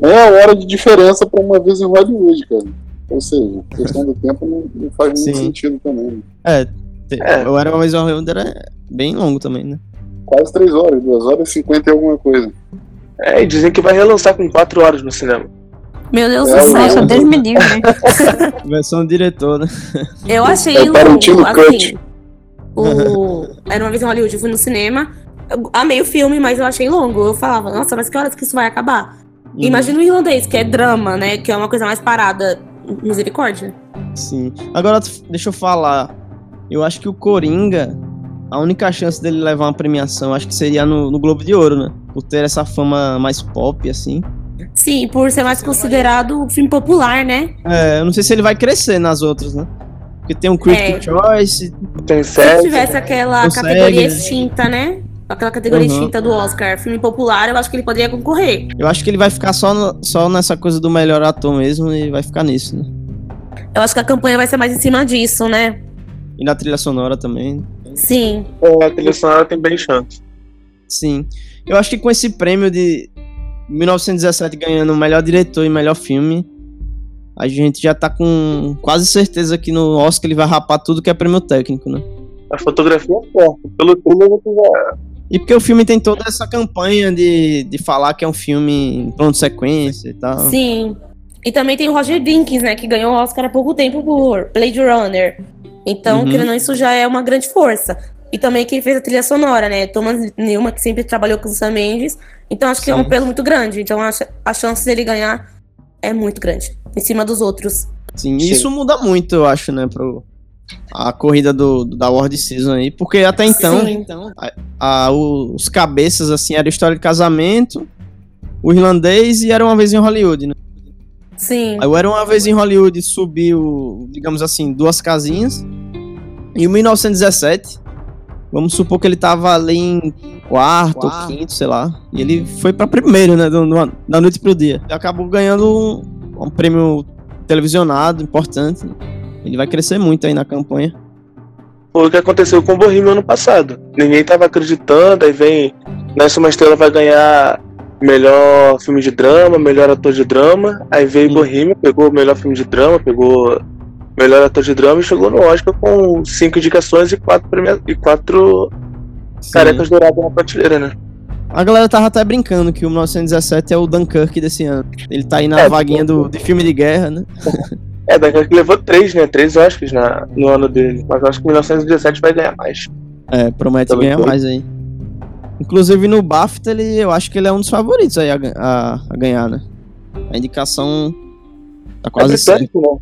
Meia hora de diferença pra uma vez em Hollywood, cara. Ou seja, questão do tempo não, não faz muito Sim. sentido também. né? É, te- É. o Era Uma Vez em Hollywood era bem longo também, né? Quase três horas, duas horas e cinquenta e alguma coisa. É, e dizem que vai relançar com 4 horas no cinema. Meu Deus É, do eu- céu. Nossa, Deus me livre. [laughs] Versão diretor, né? Eu achei É o longo, Tarantino assim. O... Era uma vez em Hollywood, eu fui no cinema. Eu amei o filme, mas eu achei longo. Eu falava, nossa, mas que horas que isso vai acabar? Uhum, Imagina o irlandês, que é drama, né? Que é uma coisa mais parada. Misericórdia. Sim. Agora, deixa eu falar. Eu acho que o Coringa, a única chance dele levar uma premiação, acho que seria no, no Globo de Ouro, né? Por ter essa fama mais pop, assim. Sim, por ser mais considerado um filme popular, né? É, eu não sei se ele vai crescer nas outras, né? Porque tem um Critical É. Choice, Tem Se série. tivesse aquela Consegue, categoria né? extinta, né? Aquela categoria Uhum. extinta do Oscar, filme popular, eu acho que ele poderia concorrer. eu acho que ele vai ficar só, no- só nessa coisa do melhor ator mesmo e vai ficar nisso, né? Eu acho que a campanha vai ser mais em cima disso, né? E na trilha sonora também. Sim. É, a trilha sonora tem bem chance. Sim. Eu acho que com esse prêmio de 1917 ganhando o melhor diretor e melhor filme, a gente já tá com quase certeza que no Oscar ele vai rapar tudo que é prêmio técnico, né? A fotografia é forte. Pelo thriller você já. E porque o filme tem toda essa campanha de, de falar que é um filme em de sequência e tal. Sim. E também tem o Roger Dinkins, né? Que ganhou o Oscar há pouco tempo por Blade Runner. Então, Uhum. querendo ou não, isso já é uma grande força. E também quem fez a trilha sonora, né? Thomas Newman, que sempre trabalhou com o Sam Mendes. Então, acho que é um pelo muito grande. Então, a, a chance dele ganhar é muito grande. Em cima dos outros. Sim, e Sim. isso muda muito, eu acho, né, pro a corrida do, da World Season aí, porque até então, Sim. a- os cabeças assim era história de casamento, o irlandês e era uma vez em Hollywood, né? Sim. Aí Era Uma Vez em Hollywood subiu, digamos assim, duas casinhas. E o 1917, vamos supor que ele tava ali em quarto ou quinto, sei lá. E ele foi pra primeiro, né, da noite pro dia. Ele acabou ganhando um, um prêmio televisionado importante. Ele vai crescer muito aí na campanha. foi o que aconteceu com o Bohemian ano passado. Ninguém tava acreditando, aí vem uma Estrela vai ganhar melhor filme de drama, melhor ator de drama. Aí veio Sim. Bohemian, pegou o melhor filme de drama, pegou melhor ator de drama e chegou no Oscar com cinco indicações e quatro, premia... e quatro Sim. carecas douradas na prateleira, né? A galera tava até brincando que o 1917 é o Dunkirk desse ano. Ele tá aí na É, vaguinha do, de filme de guerra, né? [laughs] É, Dunkirk levou três, né? Três Oscars na, no ano dele. Mas eu acho que 1917 vai ganhar mais. É, promete Também ganhar foi. mais aí. Inclusive no BAFTA, ele, eu acho que ele é um dos favoritos aí a, a- a ganhar, né? A indicação tá é quase certa. britânico,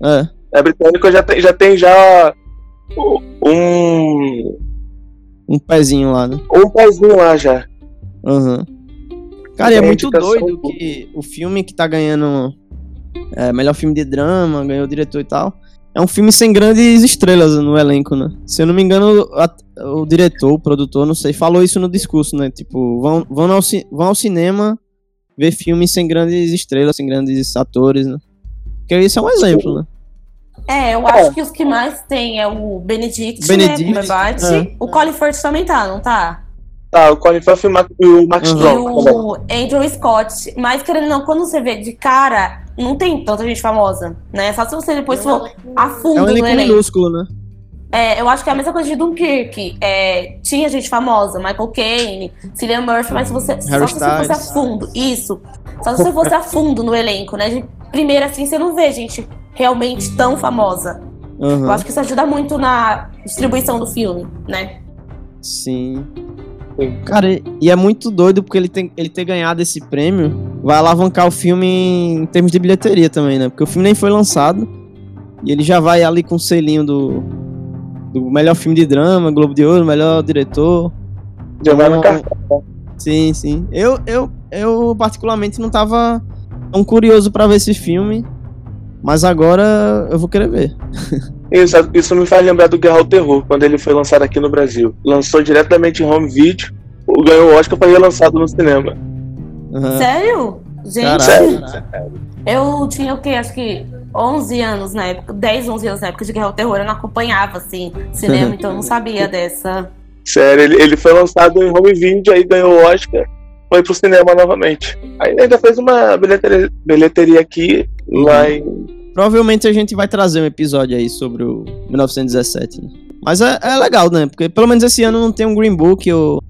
né? É, É britânico, já tem, já tem já um, um pezinho lá, né? um pezinho lá já. Aham. Cara, e é Tem muito doido boa. que o filme que tá ganhando é, melhor filme de drama, ganhou o diretor e tal, é um filme sem grandes estrelas no elenco, né? Se eu não me engano, a- o diretor, o produtor, não sei, falou isso no discurso, né? Tipo, vão, vão, ao, vão ao cinema ver filmes sem grandes estrelas, sem grandes atores, né? Porque isso é um exemplo, né? É, eu acho que os que mais tem é o Benedict, Benedict, né? Cumberbatch. é. O Colin Firth também tá, não tá? Tá, o Colin Firth e o Max- e o Uhum. E Strong também. o Andrew Scott. Mas, querendo ou não, quando você vê de cara, não tem tanta gente famosa, né? Só se você depois for a fundo É um no elenco elenco. minúsculo, né? É, eu acho que é a mesma coisa de Dunkirk. É, tinha gente famosa, Michael Caine, Cillian Murphy, mas se você, só se você fosse a fundo, isso. Só se você fosse a fundo no elenco, né? De primeira, assim, você não vê gente realmente tão famosa. Aham. Eu acho que isso ajuda muito na distribuição do filme, né? Sim. Cara, e- é muito doido porque ele, tem, ele ter ganhado esse prêmio vai alavancar o filme em termos de bilheteria também, né? Porque o filme nem foi lançado e ele já vai ali com o selinho do, do melhor filme de drama, Globo de Ouro, melhor diretor. Já vai no Então, cartão. Sim, sim. Eu, eu, eu particularmente não tava tão curioso pra ver esse filme, mas agora eu vou querer ver. Isso, isso me faz lembrar do Guerra ao Terror, quando ele foi lançado aqui no Brasil. Lançou diretamente em home video, ganhou o Oscar foi relançado no cinema. Aham. Sério? Gente, Caralho. eu tinha o quê? Acho que 11 anos na época, 10, 11 anos na época de Guerra ao Terror. Eu não acompanhava, assim, cinema, [laughs] então eu não sabia dessa. Sério, ele, ele foi lançado em home video, aí ganhou o Oscar, foi pro cinema novamente. Aí ainda fez uma bilheteria, bilheteria aqui, lá em. Provavelmente a gente vai trazer um episódio aí sobre o 1917. né? Mas é, é legal, né? Porque pelo menos esse ano não tem um Green Book ou.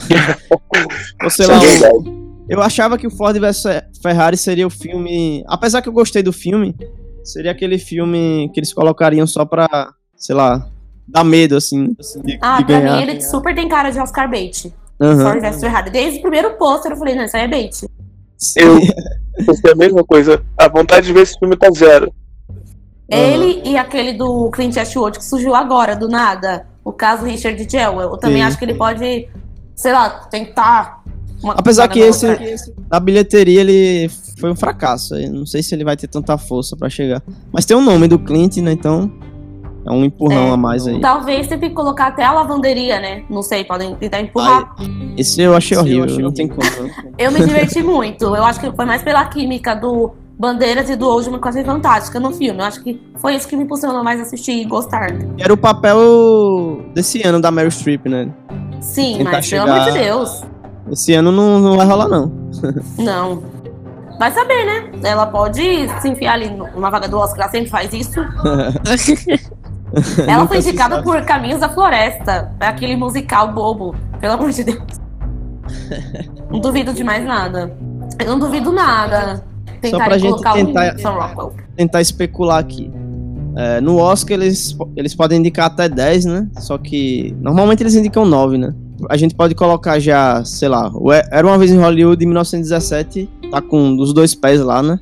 [laughs] ou sei lá. É um- verdade. Eu achava que o Ford vs Ferrari seria o filme. Apesar que eu gostei do filme, seria aquele filme que eles colocariam só pra, sei lá, dar medo, assim, de, Ah, de pra ganhar. mim ele super tem cara de Oscar bait. Vs Ferrari. Desde o primeiro pôster eu falei, não, isso aí é bait. Eu pensei a mesma coisa. A vontade de ver esse filme tá zero. Ele e aquele do Clint Eastwood que surgiu agora, do nada. O caso Richard Jewell. Eu também Sim. acho que ele pode, sei lá, tentar. uma- Apesar que uma- esse, na bilheteria ele foi um fracasso. Eu não sei se ele vai ter tanta força pra chegar. Mas tem o nome do Clint, né? Então é um empurrão É. a mais aí. Talvez você tem que colocar até a lavanderia, né? Não sei, podem tentar empurrar. Esse eu achei horrível, não tem como. Eu me diverti muito. Eu acho que foi mais pela química do Bandeiras e do Oldman que eu achei fantástica no filme. Eu acho que foi isso que me impulsionou mais a assistir e gostar. Era o papel desse ano da Meryl Streep, né? Sim, Tentar mas chegar- pelo amor de Deus. Esse ano não, não vai rolar, não. Não. Vai saber, né? Ela pode se enfiar ali numa vaga do Oscar, ela sempre faz isso. [laughs] [laughs] Ela foi se indicada por Caminhos da Floresta. É aquele musical bobo. Pelo amor de Deus. [laughs] Não duvido de mais nada. Eu não duvido nada. pra Tentarem gente colocar tentar- o Rockwell. Tentar especular aqui. É, no Oscar eles, eles podem indicar até 10, né? Só que normalmente eles indicam 9, né? A gente pode colocar já, sei lá, o Era Uma Vez em Hollywood de 1917, tá com os dois pés lá, né?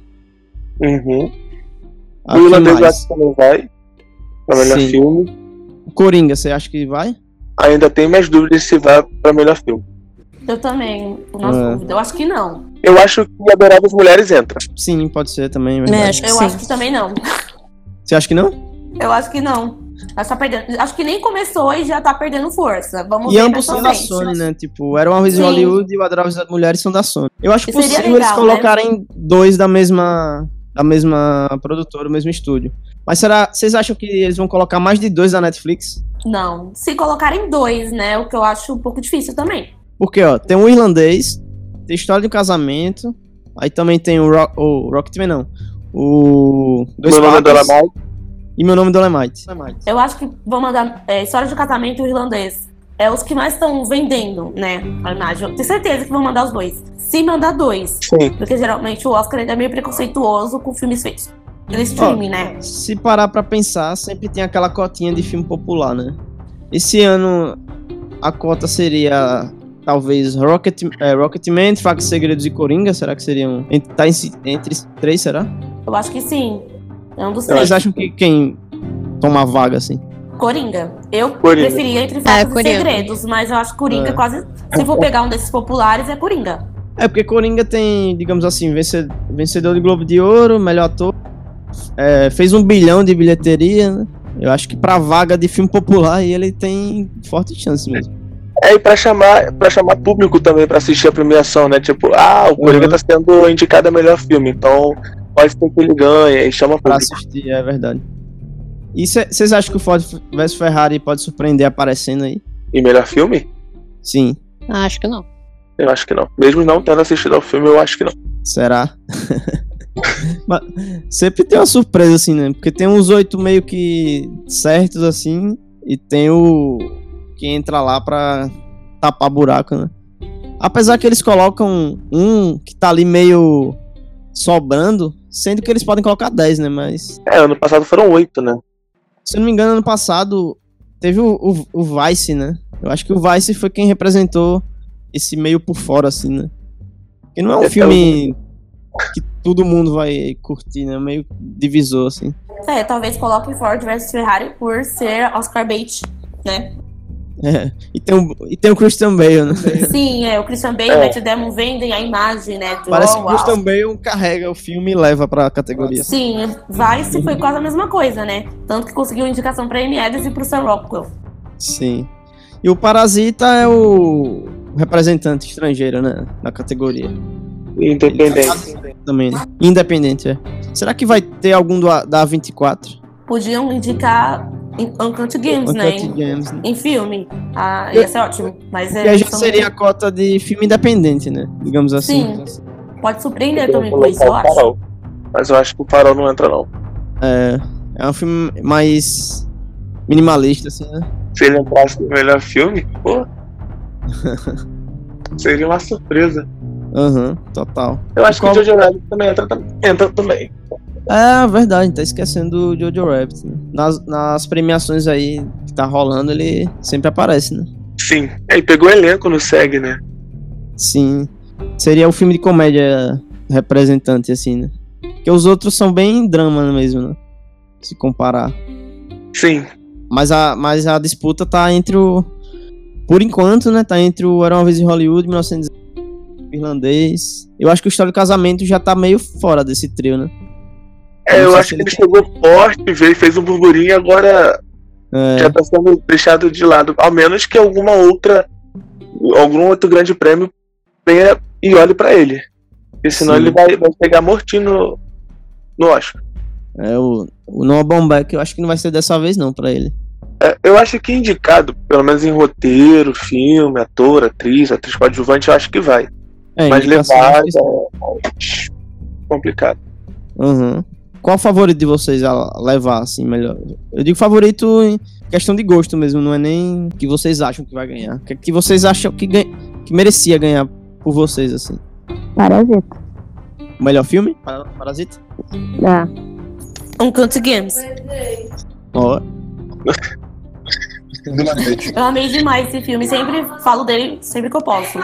Uhum. Aqui o Irlandês acho que também vai. Pra melhor Sim. filme. O Coringa, você acha que vai? Ainda tem mais dúvidas se vai pra melhor filme. Eu também, por nossa É. dúvida. Eu acho que não. Eu acho que Adoráveis Mulheres entra. Sim, pode ser também. é É, acho que Eu sim. acho que também não. Você acha que não? Eu acho que não. Acho, que tá perdendo. acho que nem começou e já tá perdendo força. Vamos E ver ambos são da. Sony, né? Tipo, Era Uma Vez em. Hollywood e o Adoráveis das Mulheres são da Sony. Eu acho E seria possível legal, eles né? colocarem dois da mesma da mesma produtora, do mesmo estúdio. Mas será, vocês acham que eles vão colocar mais de dois da Netflix? Não. Se colocarem dois, né? O que eu acho um pouco difícil também. Porque, ó, tem o irlandês, tem história de um casamento, aí também tem o, Rock, o Rocketman, não. O. Dois Meu nome é Papas Dolemite. e meu nome é Dolemite. Eu acho que vão mandar é, História de Casamento e o Irlandês. É os que mais estão vendendo, né? A imagem. Tenho certeza que vão mandar os dois. Se mandar dois. Sim. Porque geralmente o Oscar ainda é meio preconceituoso com filmes feitos. Pelo streaming, né? Se parar pra pensar, sempre tem aquela cotinha de filme popular, né? Esse ano a cota seria talvez Rocket, é, Rocketman, Facas, Segredos e Coringa. Será que seriam. ent- Tá em entre três, será? Eu acho que sim. É um dos Vocês três. acham que quem toma vaga assim? Coringa. Eu Coringa. preferia entre Fatos e Coringa. Segredos, mas eu acho que Coringa É. quase. Se for pegar um desses populares, é Coringa. É porque Coringa tem, digamos assim, vence- vencedor de Globo de Ouro, melhor ator. é, fez um bilhão de bilheteria, né? Eu acho que pra vaga de filme popular ele tem forte chance mesmo. É, e pra chamar, pra chamar público também pra assistir a premiação, né? Tipo, ah, o Coringa Uhum. tá sendo indicado a melhor filme, então pode ser que ele ganhe e chama Pra público. assistir, é verdade. E vocês acham que o Ford vs Ferrari pode surpreender aparecendo aí? E melhor filme? Sim. Acho que não. Eu acho que não. Mesmo não tendo assistido ao filme, eu acho que não. Será? [laughs] Mas sempre tem uma surpresa, assim, né? Porque tem uns oito meio que certos, assim, e tem o que entra lá pra tapar buraco, né? Apesar que eles colocam um que tá ali meio sobrando, sendo que eles podem colocar 10, né? Mas, É, ano passado foram oito, né? Se eu não me engano, ano passado teve o, o, o Vice, né? Eu acho que o Vice foi quem representou esse meio por fora, assim, né? Porque não é um É, filme que todo mundo vai curtir, né? Meio divisor, assim. É, talvez coloquem Ford versus Ferrari por ser Oscar bait, né? É. E, tem o, e tem o Christian Bale, né? Sim, é, o Christian Bale e É. o Matt Damon vendem a imagem, né? do, Parece oh, que o. Christian Bale carrega o filme e leva pra categoria. Sim, Vice foi quase a mesma coisa, né? Tanto que conseguiu indicação pra Amy Adams e pro Sam Rockwell. Sim. E o Parasita é o representante estrangeiro, né? Na categoria. Independente. Também, né? Independente, é. Será que vai ter algum do, da A24? Podiam indicar em Uncut Games, né? Uncut Em, Games, né? em filme. Ah, ia ser ótimo. Mas E é, aí já seria a cota de filme independente, né? Digamos assim. Sim. pode surpreender Eu também com isso, eu acho. Mas eu acho que o Farol não entra, não. É, é um filme mais minimalista, assim, né? Se ele entrasse no melhor filme, pô. [laughs] Seria uma surpresa. Aham, total. Eu acho Qual- que o Jojo Rabbit também entra, entra também. É verdade, tá esquecendo do Jojo Rabbit. Né? Nas, nas premiações aí que tá rolando, ele sempre aparece, né? Sim. Aí pegou o elenco no SEG, né? Sim. Seria o filme de comédia representante, assim, né? Porque os outros são bem drama mesmo, né? Se comparar. Sim. Mas a, mas a disputa tá entre o. Por enquanto, né? Tá entre o Era uma vez em Hollywood, 1900 irlandês. Eu acho que o História do Casamento já tá meio fora desse trio, né? É, eu acho que ele chegou forte, veio, fez um burburinho e agora É, já tá sendo deixado de lado. Ao menos que alguma outra. Algum outro grande prêmio venha e olhe pra ele. Porque senão Sim. ele vai, vai pegar mortinho no, no Oscar. é o, o Noah Baumbach, eu acho que não vai ser dessa vez, não, pra ele. É, eu acho que indicado, pelo menos em roteiro, filme, ator, atriz, atriz coadjuvante, eu acho que vai. É, Mas levar que é mais complicado. Uhum. Qual o favorito de vocês a levar, assim, melhor? Eu digo favorito em questão de gosto mesmo, não é nem o que vocês acham que vai ganhar. O que, que vocês acham que, ganha, que merecia ganhar por vocês, assim? Parasita. O melhor filme? Para- Parasita? Ah, Uncut Games. Ó. Eu amei demais esse filme. Sempre falo dele sempre que eu posso.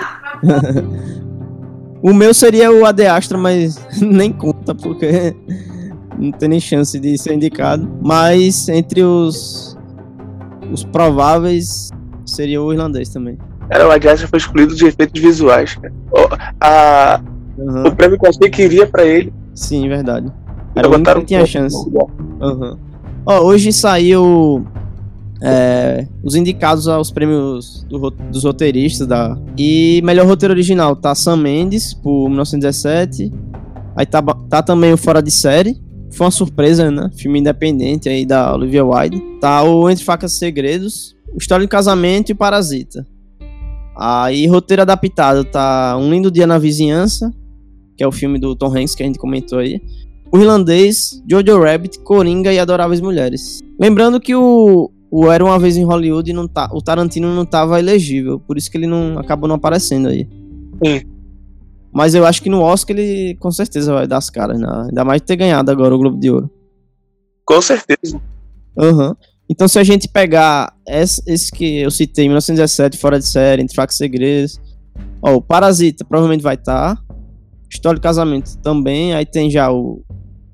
[laughs] o meu seria o Ad Astra, mas [laughs] nem conta, porque não tem nem chance de ser indicado. Mas entre os, os prováveis, seria o irlandês também. Era, o Adiasta foi excluído de efeitos visuais. cara. O, a, Uhum. o prêmio que eu achei que iria pra ele. Sim, verdade. Era o único que tinha chance. Aham. Ó, hoje saiu é, os indicados aos prêmios do dos roteiristas da e melhor roteiro original tá Sam Mendes por 1917, Aí tá, tá também o Fora de Série. Foi uma surpresa, né? Filme independente aí da Olivia Wilde. Tá o Entre Facas e Segredos, o História de Casamento e Parasita. Aí, roteiro adaptado, tá Um Lindo Dia na Vizinhança, que é o filme do Tom Hanks que a gente comentou aí. O Irlandês, Jojo Rabbit, Coringa e Adoráveis Mulheres. Lembrando que o, o Era Uma Vez em Hollywood, não tá, o Tarantino não tava elegível, por isso que ele não acabou não aparecendo aí. Sim. Mas eu acho que no Oscar ele com certeza vai dar as caras, né? ainda mais ter ganhado agora o Globo de Ouro. Com certeza. Aham. Então, se a gente pegar esse, esse que eu citei, 1917, Fora de Série, Entre Fracos e Segredos, ó, o Parasita provavelmente vai estar, História de Casamento também, aí tem já o,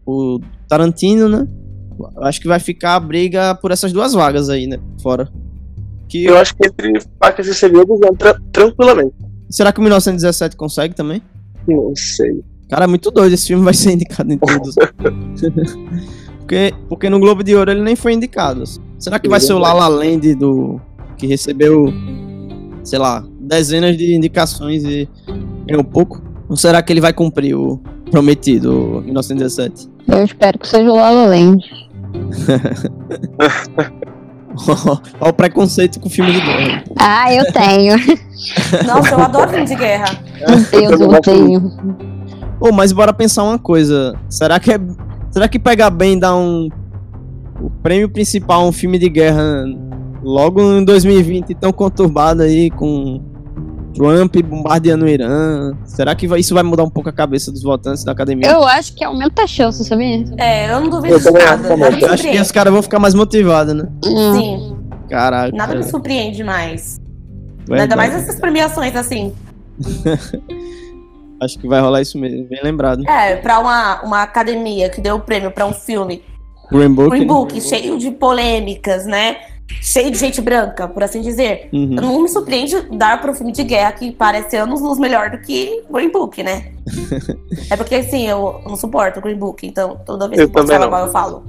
o Tarantino, né? Eu acho que vai ficar a briga por essas duas vagas aí, né? Fora. Que, Eu acho que entre facas e segredos entra tranquilamente. será que o 1917 consegue também? Não sei. Cara, é muito doido, esse filme vai ser indicado em todos. [laughs] porque, porque no Globo de Ouro ele nem foi indicado. Será que vai ser o La La Land do que recebeu, sei lá, dezenas de indicações e ganhou pouco? Ou será que ele vai cumprir o prometido, o 1917? Eu espero que seja o La La Land. [laughs] [laughs] Olha o preconceito com o filme de guerra. Ah, eu tenho. [laughs] Nossa, eu adoro filme de guerra. Meu Deus, eu odeio. Ô, mas bora pensar uma coisa. Será que é. Será que pegar bem dar um. O prêmio principal a um filme de guerra logo em 2020 tão conturbado aí com Trump bombardeando o Irã? Será que vai- isso vai mudar um pouco a cabeça dos votantes da academia? Eu acho que aumenta a chance, sabia? É, eu não duvido Eu de acho nada. Eu acho que os caras vão ficar mais motivados, né? Sim, Caraca. nada me surpreende mais. Ainda verdade. mais essas premiações assim. [laughs] Acho que vai rolar isso mesmo, bem lembrado. É, pra uma, uma academia que deu o prêmio pra um filme, Green Book. Green né? Book, cheio de polêmicas, né? Cheio de gente branca, por assim dizer. Uhum. Não me surpreende dar para um filme de guerra que parece anos luz melhor do que Green Book, né? [laughs] é porque assim, eu não suporto Green Book, então toda vez Eu que eu falo mal eu falo.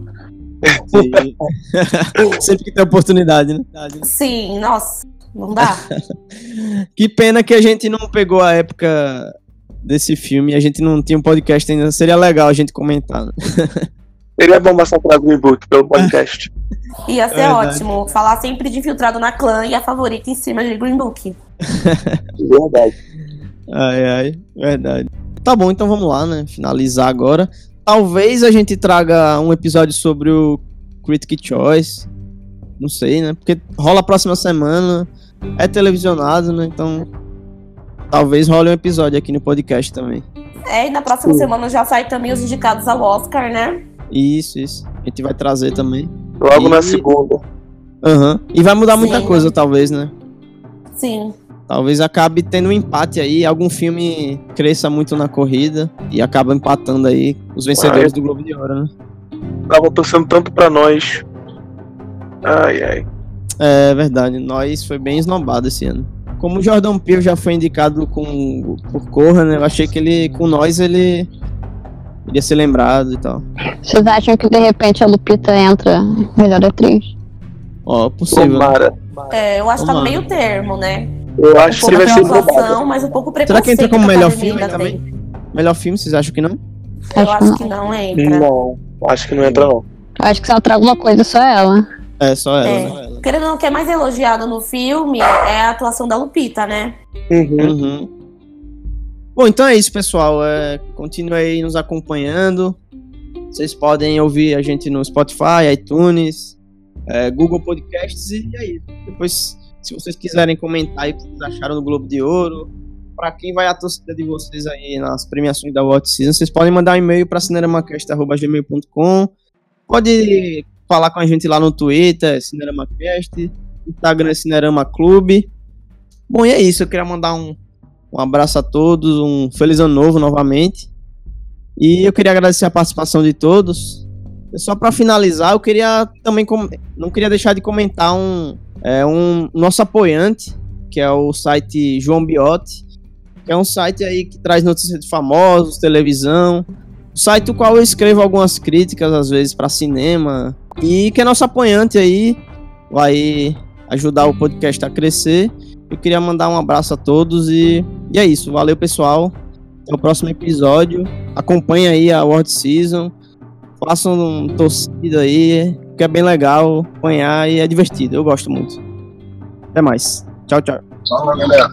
Sempre que tem oportunidade, né? Sim, nossa, não dá. [laughs] Que pena que a gente não pegou a época desse filme e a gente não tinha um podcast ainda. Seria legal a gente comentar. Né? [laughs] Seria bom massacrar Green Book pelo podcast. [laughs] Ia ser Verdade. ótimo falar sempre de Infiltrado na Clã e a favorita em cima de Green Book. [laughs] Verdade. Ai, ai, verdade. Tá bom, então vamos lá, né? Finalizar agora. Talvez a gente traga um episódio sobre o Critic Choice. Não sei, né? Porque rola a próxima semana. É televisionado, né? Então. Talvez role um episódio aqui no podcast também. É, e na próxima semana já sai também os indicados ao Oscar, né? Isso, isso. A gente vai trazer também. Logo E- na segunda. Aham. E vai mudar muita Sim. coisa, talvez, né? Sim. Talvez acabe tendo um empate aí, algum filme cresça muito na corrida e acaba empatando aí os vencedores do Globo de Ouro, né? Tava torcendo tanto pra nós. Ai, ai. É verdade, nós foi bem esnobado esse ano. Como o Jordan Peele já foi indicado com, por Corra, né? Eu achei que ele, com nós, ele iria ser lembrado e tal. Vocês acham que de repente a Lupita entra melhor atriz? Ó, possível. né? Tomara. É, eu acho que tá no meio termo, né? Eu Um acho que pouco ele vai ser mas um pouco Será que entra como que melhor filme também? tem. Melhor filme, vocês acham que não? Eu Acho que acho não. que não entra. Não, acho que não entra não. Acho que se ela traga alguma coisa, só ela. É, só ela, É. né? Querendo ou não, o que é mais elogiado no filme é a atuação da Lupita, né? Uhum. Uhum. Bom, então é isso, pessoal. É, continue aí nos acompanhando. Vocês podem ouvir a gente no Spotify, iTunes, é, Google Podcasts e é isso. Depois, se vocês quiserem comentar aí o que vocês acharam do Globo de Ouro, para quem vai a torcida de vocês aí nas premiações da World Season, vocês podem mandar um e-mail para cineramacast.gmail.com. Pode falar com a gente lá no Twitter, Cineramacast, Instagram é Cinerama Clube. Bom, e é isso. Eu queria mandar um, um abraço a todos, um feliz ano novo novamente. E eu queria agradecer a participação de todos. E Só para finalizar, eu queria também não queria deixar de comentar um, é, um nosso apoiante, que é o site João Biotti, que é um site aí que traz notícias de famosos, televisão, um site o qual eu escrevo algumas críticas às vezes para cinema e que é nosso apoiante aí, vai ajudar o podcast a crescer. Eu queria mandar um abraço a todos e, e é isso. Valeu, pessoal. Até o próximo episódio. Acompanhe aí a World Season. Façam um torcida aí, que é bem legal acompanhar e é divertido. Eu gosto muito. Até mais. Tchau, tchau. Tchau, galera.